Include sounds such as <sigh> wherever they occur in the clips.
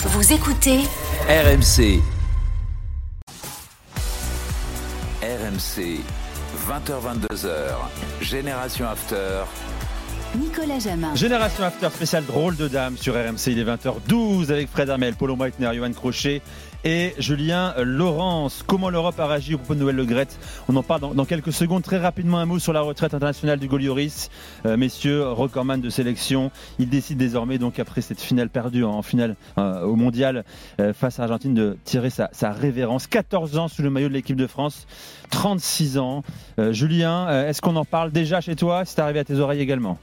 Vous écoutez RMC. RMC. 20h22h. Génération After. Nicolas Jamin. Génération After spécial drôle de dame sur RMC. Il est 20h12 avec Fred Armel, Paulo Meitner, Johan Crochet et Julien Laurence. Comment l'Europe a réagi au propos de Noël Le Gret On en parle dans, quelques secondes. Très rapidement, un mot sur la retraite internationale du Golioris. Euh, messieurs, recordman de sélection. Il décide désormais, donc après cette finale perdue en finale euh, au mondial euh, face à l'Argentine, de tirer sa, sa, révérence. 14 ans sous le maillot de l'équipe de France, 36 ans. Julien, est-ce qu'on en parle déjà chez toi? C'est arrivé à tes oreilles également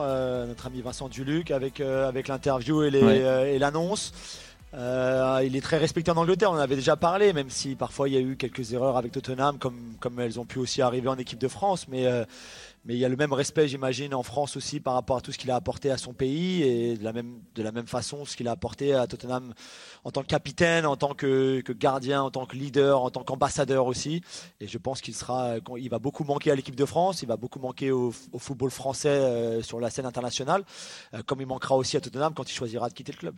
euh, notre ami Vincent Duluc avec, euh, avec l'interview et euh, il est très respecté en Angleterre, on en avait déjà parlé, même si parfois il y a eu quelques erreurs avec Tottenham, comme, elles ont pu aussi arriver en équipe de France. Mais mais il y a le même respect, j'imagine, en France aussi par rapport à tout ce qu'il a apporté à son pays et de la même, façon ce qu'il a apporté à Tottenham en tant que capitaine, en tant que, gardien, en tant que leader, en tant qu'ambassadeur aussi. Et je pense qu'il sera, il va beaucoup manquer à l'équipe de France, il va beaucoup manquer au, football français euh, sur la scène internationale, euh, comme il manquera aussi à Tottenham quand il choisira de quitter le club.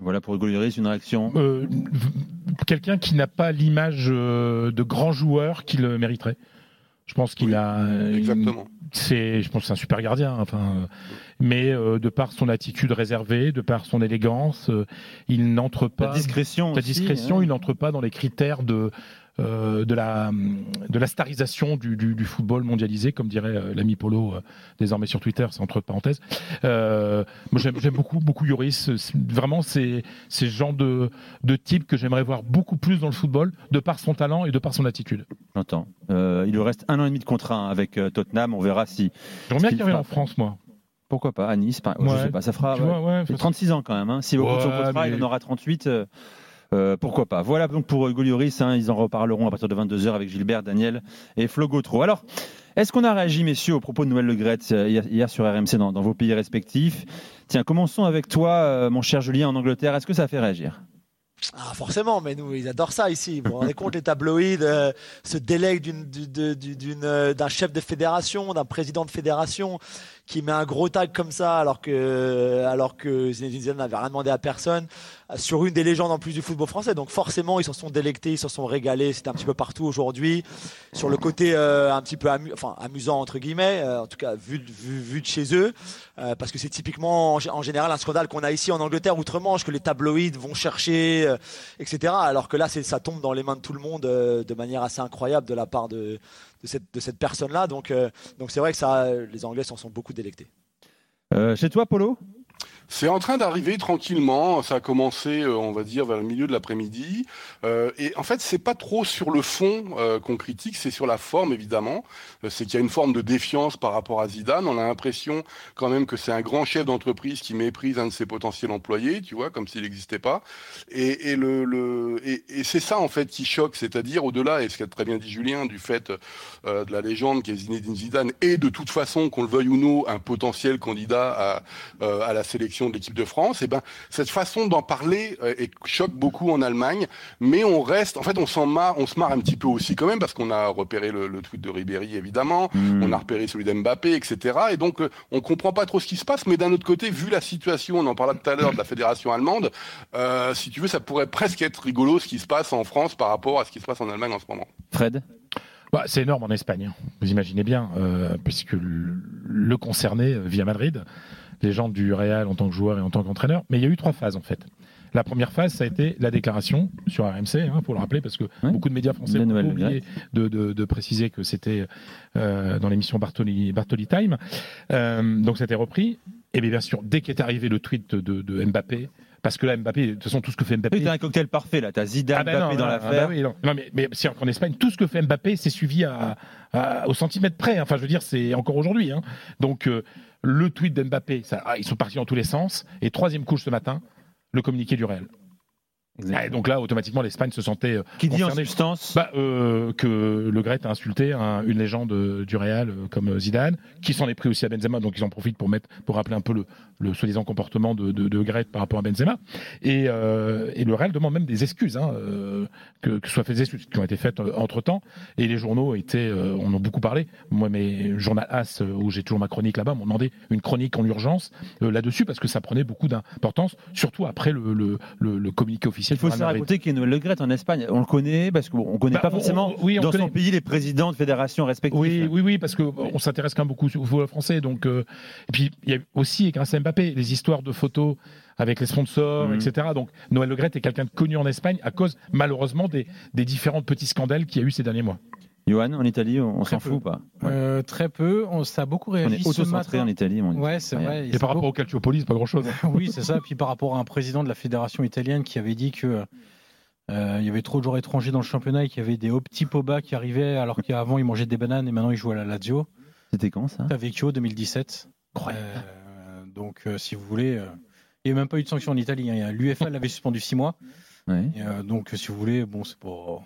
Voilà pour Hugo une réaction. Euh, quelqu'un qui n'a pas l'image de grand joueur qu'il mériterait. Je pense qu'il a. Exactement. C'est, je pense, c'est un super gardien. Enfin, mais euh, de par son attitude réservée, de par son élégance, euh, il n'entre pas. La discrétion. La discrétion, il n'entre pas dans les critères de euh, de, la, de la starisation du, du, football mondialisé, comme dirait euh, l'ami Polo euh, désormais sur Twitter, c'est entre parenthèses. moi, j'aime beaucoup, beaucoup Yoris. Vraiment, c'est ce genre de, de type que j'aimerais voir beaucoup plus dans le football, de par son talent et de par son attitude. J'entends. il lui reste un an et demi de contrat hein, avec Tottenham. On verra si. J'aimerais bien qu'il revienne en France, moi. Pourquoi pas? À Nice Je sais pas, ça fera 36 ans quand même. Hein. Si au bout son contrat, il en aura 38. Euh, pourquoi pas Voilà donc pour Hugo Lloris, hein, ils en reparleront à partir de 22h avec Gilbert, Daniel et Flo Gautreau. Alors, est-ce qu'on a réagi, messieurs, au propos de Noël Le Gret euh, hier, sur RMC dans, vos pays respectifs? Tiens, commençons avec toi, euh, mon cher Julien, en Angleterre. Est-ce que ça fait réagir? Ah, forcément, mais nous, ils adorent ça ici. Vous vous rendez compte, les tabloïds se délèguent d'un chef de fédération, d'un président de fédération qui met un gros tag comme ça alors que, alors que Zinedine Zidane n'avait rien demandé à personne sur une des légendes en plus du football français. Donc forcément, ils s'en sont délectés, ils s'en sont régalés. C'était un petit peu partout aujourd'hui. Sur le côté euh, un petit peu enfin, amusant entre guillemets, euh, en tout cas vu, vu, vu de chez eux, euh, parce que c'est typiquement en, général un scandale qu'on a ici en Angleterre outre-Manche que les tabloïds vont chercher, etc. Alors que là, ça tombe dans les mains de tout le monde de manière assez incroyable de la part de, de cette, personne-là. Donc, donc c'est vrai que les Anglais s'en sont beaucoup délectés. chez toi, Polo? C'est en train d'arriver tranquillement. Ça a commencé, euh, on va dire, vers le milieu de l'après-midi. Euh, et en fait, c'est pas trop sur le fond euh, qu'on critique, c'est sur la forme, évidemment. c'est qu'il y a une forme de défiance par rapport à Zidane. On a l'impression quand même que c'est un grand chef d'entreprise qui méprise un de ses potentiels employés, tu vois, comme s'il n'existait pas. Et, c'est ça en fait qui choque, c'est-à-dire au-delà, et ce qu'a très bien dit Julien, du fait de la légende qui est Zinedine Zidane, et de toute façon, qu'on le veuille ou non, un potentiel candidat à, à la sélection de l'équipe de France, et eh ben cette façon d'en parler euh, choque beaucoup en Allemagne, mais on reste, en fait, on s'en marre, on se marre un petit peu aussi quand même parce qu'on a repéré le, tweet de Ribéry évidemment, hmm. on a repéré celui d'Mbappé, etc. Et donc euh, on comprend pas trop ce qui se passe, mais d'un autre côté, vu la situation, on en parlait tout à l'heure de la fédération allemande, euh, si tu veux, ça pourrait presque être rigolo ce qui se passe en France par rapport à ce qui se passe en Allemagne en ce moment. Fred? Bah, c'est énorme en Espagne, hein. vous imaginez bien, puisque le concerné via Madrid les gens du Real en tant que joueur et en tant qu'entraîneur. Mais il y a eu trois phases en fait. La première phase, ça a été la déclaration sur RMC, il hein, faut le rappeler, parce que beaucoup de médias français ont oublié de, de, préciser que c'était euh, dans l'émission Bartoli, Bartoli Time. Euh, donc c'était repris. Et bien, sûr, dès qu'est arrivé le tweet de, de Mbappé, parce que là, Mbappé, de toute façon, tout ce que fait Mbappé. C'est un cocktail parfait, là. T'as Zidane, ah ben Mbappé dans ah l'affaire. Bah non. mais, mais c'est en Espagne, tout ce que fait Mbappé, c'est suivi à, au centimètre près. Enfin, je veux dire, c'est encore aujourd'hui. Hein. Donc, euh, le tweet d'Mbappé, ah, ils sont partis dans tous les sens. Et troisième couche ce matin, le communiqué du Real. Et donc là, automatiquement, l'Espagne se sentait euh, Qui dit en substance Bah, euh, que Le Gret a insulté un- une légende euh, du Real euh, comme Zidane, qui s'en est pris aussi à Benzema, donc ils en profitent pour mettre, pour rappeler un peu le, le soi-disant comportement de, de, de Gret par rapport à Benzema. Et, euh, et le Real demande même des excuses, hein, euh, que, que soient faites des excuses qui ont été faites entre temps. Et les journaux étaient, euh, on en a beaucoup parlé. Moi, mes journaux As, où j'ai toujours ma chronique là-bas, m'ont demandé une chronique en urgence euh, là-dessus parce que ça prenait beaucoup d'importance, surtout après le, le, le, le communiqué officiel. Il faut se raconter qu'il y a Noël Le Gret en Espagne. On le connaît parce qu'on ne connaît Bah, pas forcément on- oui, on dans son connaît. pays les présidents de fédérations respectives. Oui, oui, oui, parce qu'on s'intéresse quand même beaucoup au football français. Donc, euh, et puis il y a aussi, grâce à Mbappé, les histoires de photos avec les sponsors, Mhm. etc. Donc Noël Le Gret est quelqu'un de connu en Espagne à cause, malheureusement, des, des différents petits scandales qu'il y a eu ces derniers mois. Johan, en Italie, on, on s'en fout ou pas Ouais. Euh, très peu. On, ça a beaucoup On réagi est ce auto-centré matin. en Italie. on- Ouais, c'est Ouais. vrai. Et par rapport au Calciopoli, c'est pas grand-chose. <laughs> oui, c'est ça. Puis par rapport à un président de la fédération italienne qui avait dit que euh, il y avait trop de joueurs étrangers dans le championnat et qu'il y avait des hauts petits Poba qui arrivaient alors qu'avant ils mangeaient des bananes et maintenant ils jouent à la Lazio. C'était quand ça? Vecchio 2017. Euh, donc euh, si vous voulez, euh, il n'y a même pas eu de sanction en Italie. hein. L'UEFA l'avait suspendu six mois. Ouais. Et, euh, donc si vous voulez, bon c'est pas.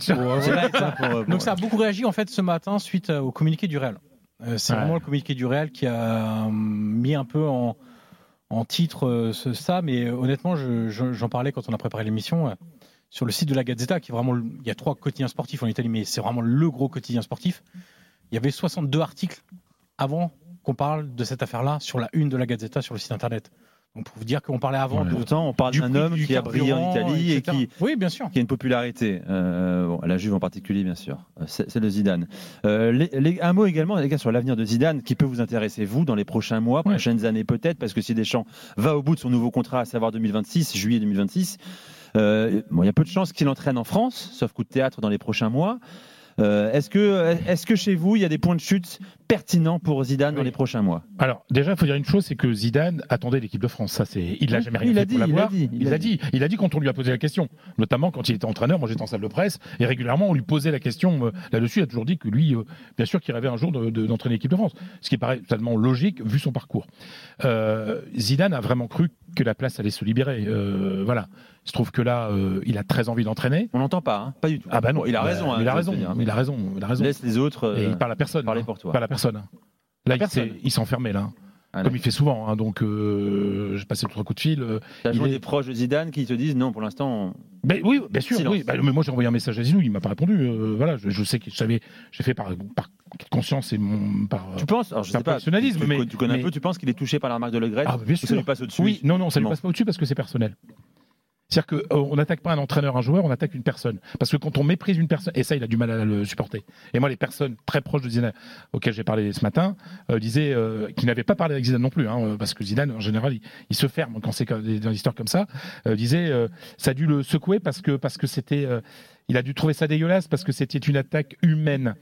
C'est pour- pour- Donc ça a beaucoup réagi en fait ce matin suite euh, au communiqué du Real. Euh, c'est Ouais. vraiment le communiqué du Real qui a euh, mis un peu en, en titre euh, ce- ça, mais euh, honnêtement, je- je- j'en parlais quand on a préparé l'émission euh, sur le site de la Gazzetta, qui est vraiment, le- il y a trois quotidiens sportifs en Italie, mais c'est vraiment le gros quotidien sportif. Il y avait 62 articles avant qu'on parle de cette affaire-là sur la une de la Gazzetta sur le site internet. Donc pour vous dire qu'on parlait avant Ouais. de- Pourtant, on parle du d'un homme qui a brillé en Italie et qui, oui, bien sûr. qui a une popularité. Euh, bon, la Juve en particulier, bien sûr. Euh, C'est le Zidane. Euh, les- les- un mot également, les gars, sur l'avenir de Zidane, qui peut vous intéresser, vous, dans les prochains mois, Ouais. prochaines années peut-être, parce que si Deschamps va au bout de son nouveau contrat, à savoir 2026, juillet 2026, euh, bon, il y a peu de chances qu'il entraîne en France, sauf coup de théâtre dans les prochains mois. Euh, Est-ce que, est que chez vous, il y a des points de chute pertinents pour Zidane dans les prochains mois? Alors déjà, il faut dire une chose, c'est que Zidane attendait l'équipe de France. Ça, c'est, il l'a Oui, jamais rien il fait l'a pour dit, il l'avoir. l'a dit, Il l'a dit. Il a dit quand on lui a posé la question, notamment quand il était entraîneur. Moi, j'étais en salle de presse et régulièrement on lui posait la question euh, là-dessus. Il a toujours dit que lui, euh, bien sûr, qu'il rêvait un jour de- de- d'entraîner l'équipe de France, ce qui paraît totalement logique vu son parcours. Zidane a vraiment cru que la place allait se libérer. Voilà. Il se trouve que là, euh, il a très envie d'entraîner. On n'entend pas, hein pas du tout. Ah bah non, il a Bah, raison. hein, il a raison. Il a raison. Il a raison. Laisse les autres Et euh, il parle à personne. parler hein. pour toi. Pas à personne. Là, il, personne. s'est- il s'enfermait là. Ah, Comme il fait souvent, hein, donc euh, j'ai passé le coups de fil. euh, T'as il est- des proches de Zidane qui te disent non, pour l'instant, on- Ben oui, bien sûr. Oui. Ben, mais moi j'ai envoyé un message à Zizou, il m'a pas répondu. euh, voilà, je, je sais que je savais, j'ai fait par, par conscience et mon, par. tu penses Alors, je sais pas. tu, tu- mais- tu connais mais- un peu. Tu penses qu'il est touché par la remarque de Le Gret Ah, bien ou ça sûr. lui passe au-dessus Oui, non, non, ça lui Non. passe pas au-dessus parce que c'est personnel. C'est-à-dire qu'on n'attaque pas un entraîneur, un joueur, on attaque une personne. Parce que quand on méprise une personne, et ça, il a du mal à le supporter. Et moi, les personnes très proches de Zidane, auxquelles j'ai parlé ce matin, euh, disaient euh, qu'ils n'avaient pas parlé avec Zidane non plus, hein, parce que Zidane, en général, il, se ferme quand c'est dans des histoires comme ça. Euh, disaient, euh, ça a dû le secouer parce que parce que c'était, euh, il a dû trouver ça dégueulasse parce que c'était une attaque humaine.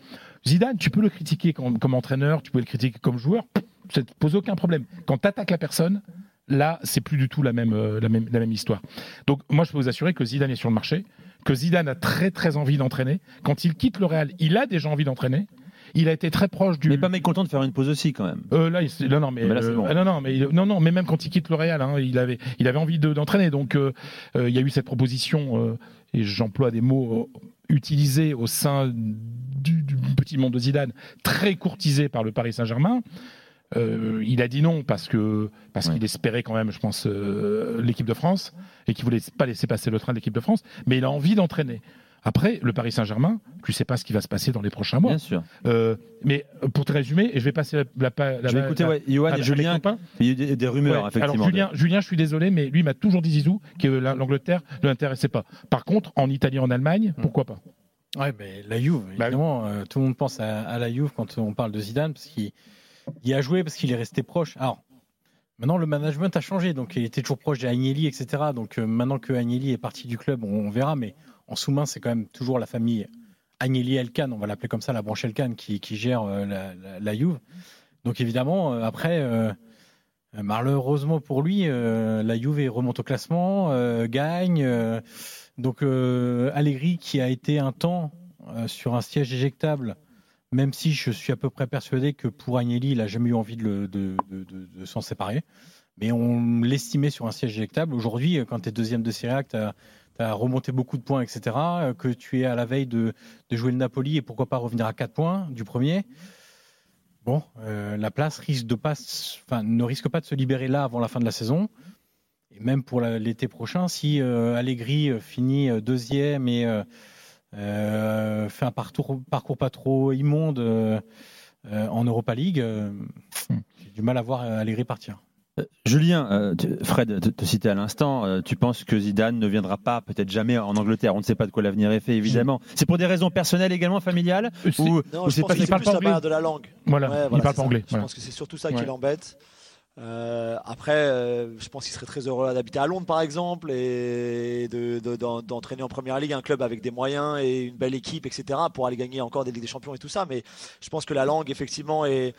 Zidane, tu peux le critiquer comme, entraîneur, tu peux le critiquer comme joueur, ça ne te pose aucun problème. Quand tu attaques la personne, là, c'est plus du tout la même, euh, la, même, la même histoire. Donc, moi, je peux vous assurer que Zidane est sur le marché, que Zidane a très, très envie d'entraîner. Quand il quitte le Real, il a déjà envie d'entraîner. Il a été très proche du. Mais pas mécontent de faire une pause aussi, quand même. Euh, là, il non, non, mais, Mais là, c'est euh, ah, non, non, mais il- non, non, mais même quand il quitte le Real, hein, il avait, il avait envie de- d'entraîner. Donc, euh, il y a eu cette proposition, et j'emploie des mots utilisés au sein du, du petit monde de Zidane, très courtisé par le Paris Saint-Germain. Euh, il a dit non parce que parce Ouais. qu'il espérait quand même, je pense, euh, l'équipe de France et qu'il voulait pas laisser passer le train de l'équipe de France. Mais il a envie d'entraîner. Après, le Paris Saint-Germain, tu sais pas ce qui va se passer dans les prochains mois. Bien sûr. Euh, mais pour te résumer, et je vais passer la, la, la- Je vais écouter la- ouais, Johan et Julien. Il y a eu des, des rumeurs, Ouais. effectivement. Alors Julien, Julien, je suis désolé, mais lui m'a toujours dit Zizou que la- l'Angleterre ne l'intéressait pas. Par contre, en Italie, en Allemagne, Hmm. pourquoi pas? Ouais, mais la Juve, Bah évidemment, euh, tout le monde pense à, à la Juve quand on parle de Zidane parce qu'il il a joué parce qu'il est resté proche. Alors maintenant le management a changé, donc il était toujours proche d'Agnelli, etc. Donc euh, maintenant que Agnelli est parti du club, on, verra. Mais en sous-main, c'est quand même toujours la famille Agnelli Elkan, on va l'appeler comme ça, la branche Elkan qui, gère euh, la, la, Juve. Donc évidemment, euh, après. Malheureusement pour lui, la Juve remonte au classement, gagne. donc Allegri, qui a été un temps sur un siège éjectable, même si je suis à peu près persuadé que pour Agnelli, il a jamais eu envie de, s'en séparer. mais on l'estimait sur un siège électable. Aujourd'hui, quand tu es deuxième de Serie A, tu as, remonté beaucoup de points, etc., que tu es à la veille de, jouer le Napoli et pourquoi pas revenir à 4 points du premier, bon, euh, la place risque de ne risque pas de se libérer là avant la fin de la saison. Et même pour l'été prochain, si euh, Allegri euh, finit deuxième et fait un parcours, parcours pas trop immonde en Europa League, j'ai du mal à voir Allegri partir. Julien, Fred te, te citait à l'instant, tu penses que Zidane ne viendra pas, peut-être jamais en Angleterre. On ne sait pas de quoi l'avenir est fait, évidemment. C'est pour des raisons personnelles également, familiales ou, non, je pense que c'est plus la barrière de la langue. Voilà, il parle pas anglais. Je pense que c'est surtout ça qui l'embête. Euh, après, euh, je pense qu'il serait très heureux d'habiter à Londres, par exemple, et d'entraîner en première ligue un club avec des moyens et une belle équipe, etc., pour aller gagner encore des Ligues des Champions et tout ça. Mais je pense que la langue, effectivement, est,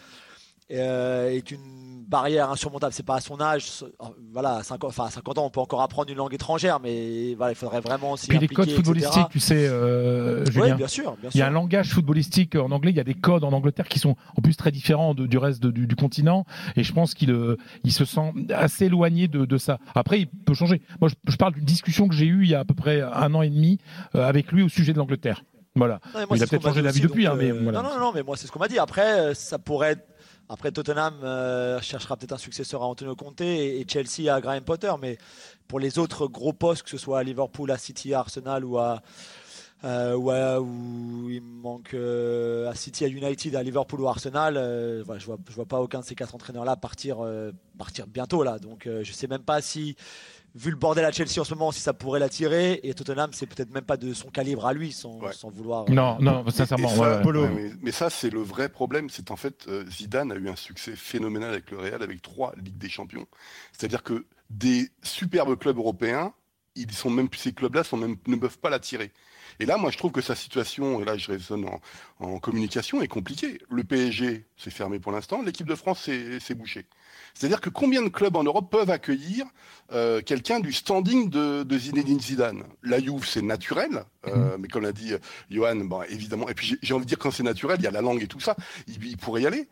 euh, est une barrière insurmontable. C'est pas à son âge, voilà, à 50, enfin, à 50 ans, on peut encore apprendre une langue étrangère, mais voilà, il faudrait vraiment s'y Puis les codes footballistiques, tu sais, euh, Julien. bien sûr, bien sûr. Il y a un langage footballistique en anglais, il y a des codes en Angleterre qui sont en plus très différents du reste du, continent, et je pense qu'il euh, il se sent assez éloigné de, de, ça. Après, il peut changer. Moi, je, parle d'une discussion que j'ai eue il y a à peu près un an et demi avec lui au sujet de l'Angleterre. Voilà. il a peut-être changé d'avis depuis, hein, mais voilà. Non, non, non, mais moi, c'est ce qu'on m'a dit. Après, ça pourrait être après, Tottenham euh, cherchera peut-être un successeur à Antonio Conte et, Chelsea à Graham Potter. Mais pour les autres gros postes, que ce soit à Liverpool, à City, à Arsenal ou à, euh, ou, il manque euh, à City, à United, à Liverpool ou à Arsenal, je vois, je vois pas aucun de ces quatre entraîneurs-là partir, partir bientôt là. Donc je sais même pas si vu le bordel à Chelsea en ce moment, si ça pourrait l'attirer. Et Tottenham, c'est peut-être même pas de son calibre à lui, sans, vouloir. Euh, non, non, sincèrement. mais, ça, c'est le vrai problème. C'est en fait, euh, Zidane a eu un succès phénoménal avec le Real, avec trois Ligues des Champions. C'est-à-dire que des superbes clubs européens, ils sont même, ces clubs-là sont même, ne peuvent pas l'attirer. Et là, moi, je trouve que sa situation, et là, je raisonne en, communication, est compliquée. Le PSG, c'est fermé pour l'instant. L'équipe de France, c'est bouché. C'est-à-dire que combien de clubs en Europe peuvent accueillir euh, quelqu'un du standing de, de, Zinedine Zidane? La Juve, c'est naturel, euh, mhm. mais comme l'a dit euh, Johan, bon, évidemment, et puis j'ai envie de dire quand c'est naturel, il y a la langue et tout ça, il, pourrait y aller.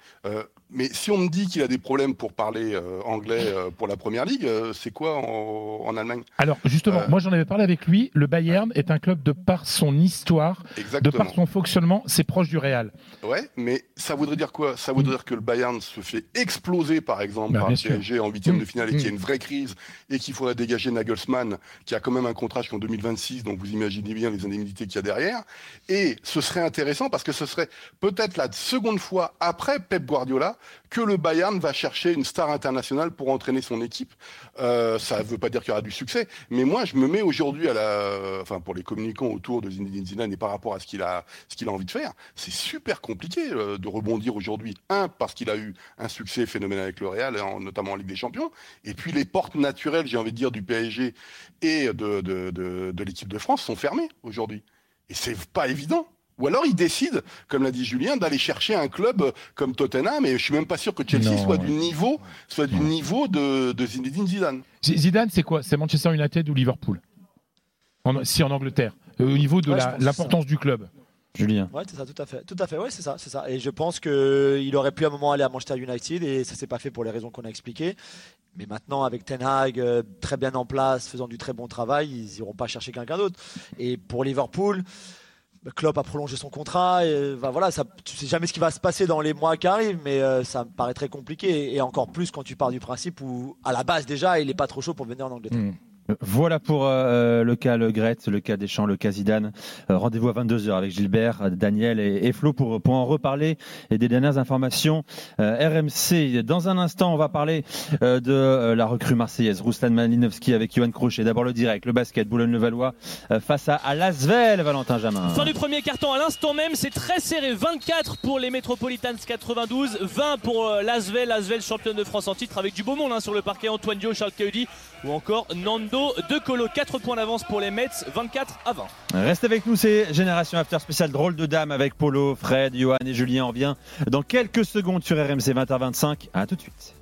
mais si on me dit qu'il a des problèmes pour parler anglais pour la Première Ligue, c'est quoi en, Allemagne? Alors justement, moi j'en avais parlé avec lui, le Bayern est un club de par son histoire, de par son fonctionnement, c'est proche du Real. Ouais, mais ça voudrait dire quoi? Ça voudrait dire que le Bayern se fait exploser par exemple bah, par le PSG en huitième de mmh. finale et qu'il y a mmh. une vraie crise et qu'il faudrait dégager Nagelsmann qui a quand même un contrat jusqu'en 2026, donc vous imaginez bien les indemnités qu'il y a derrière. Et ce serait intéressant parce que ce serait peut-être la seconde fois après Pep Guardiola que le Bayern va chercher une star internationale pour entraîner son équipe. Euh, ça ne veut pas dire qu'il y aura du succès, mais moi je me mets aujourd'hui à la, enfin pour les communicants autour de Zinedine Zidane et par rapport à ce qu'il a, envie de faire, c'est super compliqué euh, de rebondir aujourd'hui. Un parce qu'il a eu un succès phénoménal avec le Real, notamment en Ligue des Champions, et puis les portes naturelles, j'ai envie de dire, du PSG et de, de, de l'équipe de France sont fermées aujourd'hui. Et c'est pas évident. Ou alors il décide, comme l'a dit Julien, d'aller chercher un club comme Tottenham, et je suis même pas sûr que Chelsea soit du niveau, soit du niveau de, de Zinedine Zidane. Zidane, c'est quoi? C'est Manchester United ou Liverpool? Si en Angleterre, euh, au niveau de l'importance du club. Julien. Ouais, c'est ça, tout à fait. Tout à fait, ouais, c'est ça, c'est ça. Et je pense qu'il aurait pu à un moment aller à Manchester United et ça s'est pas fait pour les raisons qu'on a expliquées. Mais maintenant, avec Ten Hag euh, très bien en place, faisant du très bon travail, ils iront pas chercher quelqu'un d'autre. Et pour Liverpool, Klopp a prolongé son contrat. Et, voilà, ça, tu sais jamais ce qui va se passer dans les mois qui arrivent, mais euh, ça me paraît très compliqué. Et encore plus quand tu pars du principe où, à la base déjà, il n'est pas trop chaud pour venir en Angleterre. Hmm. Voilà pour euh, le cas Le Gret, le cas Deschamps, le cas Zidane. Euh, rendez-vous à 22h avec Gilbert, Daniel et, Flo pour, en reparler et des dernières informations euh, RMC. Dans un instant, on va parler de la recrue marseillaise, Ruslan Malinowski avec Johan Crochet. D'abord le direct, le basket, Boulogne-le-Valois face à, à Valentin Jamin. Fin du premier carton à l'instant même, c'est très serré. 24 pour les Metropolitans 92, 20 pour Lasvel, Lasvel championne de France en titre avec du beau monde hein, sur le parquet, Antoine Dio, Charles Caudi ou encore Nando de Colo. 4 points d'avance pour les Mets, 24 à 20. Reste avec nous, c'est Génération After spécial drôle de dame avec Polo, Fred, Johan et Julien. On revient dans quelques secondes sur RMC 20h25. A tout de suite.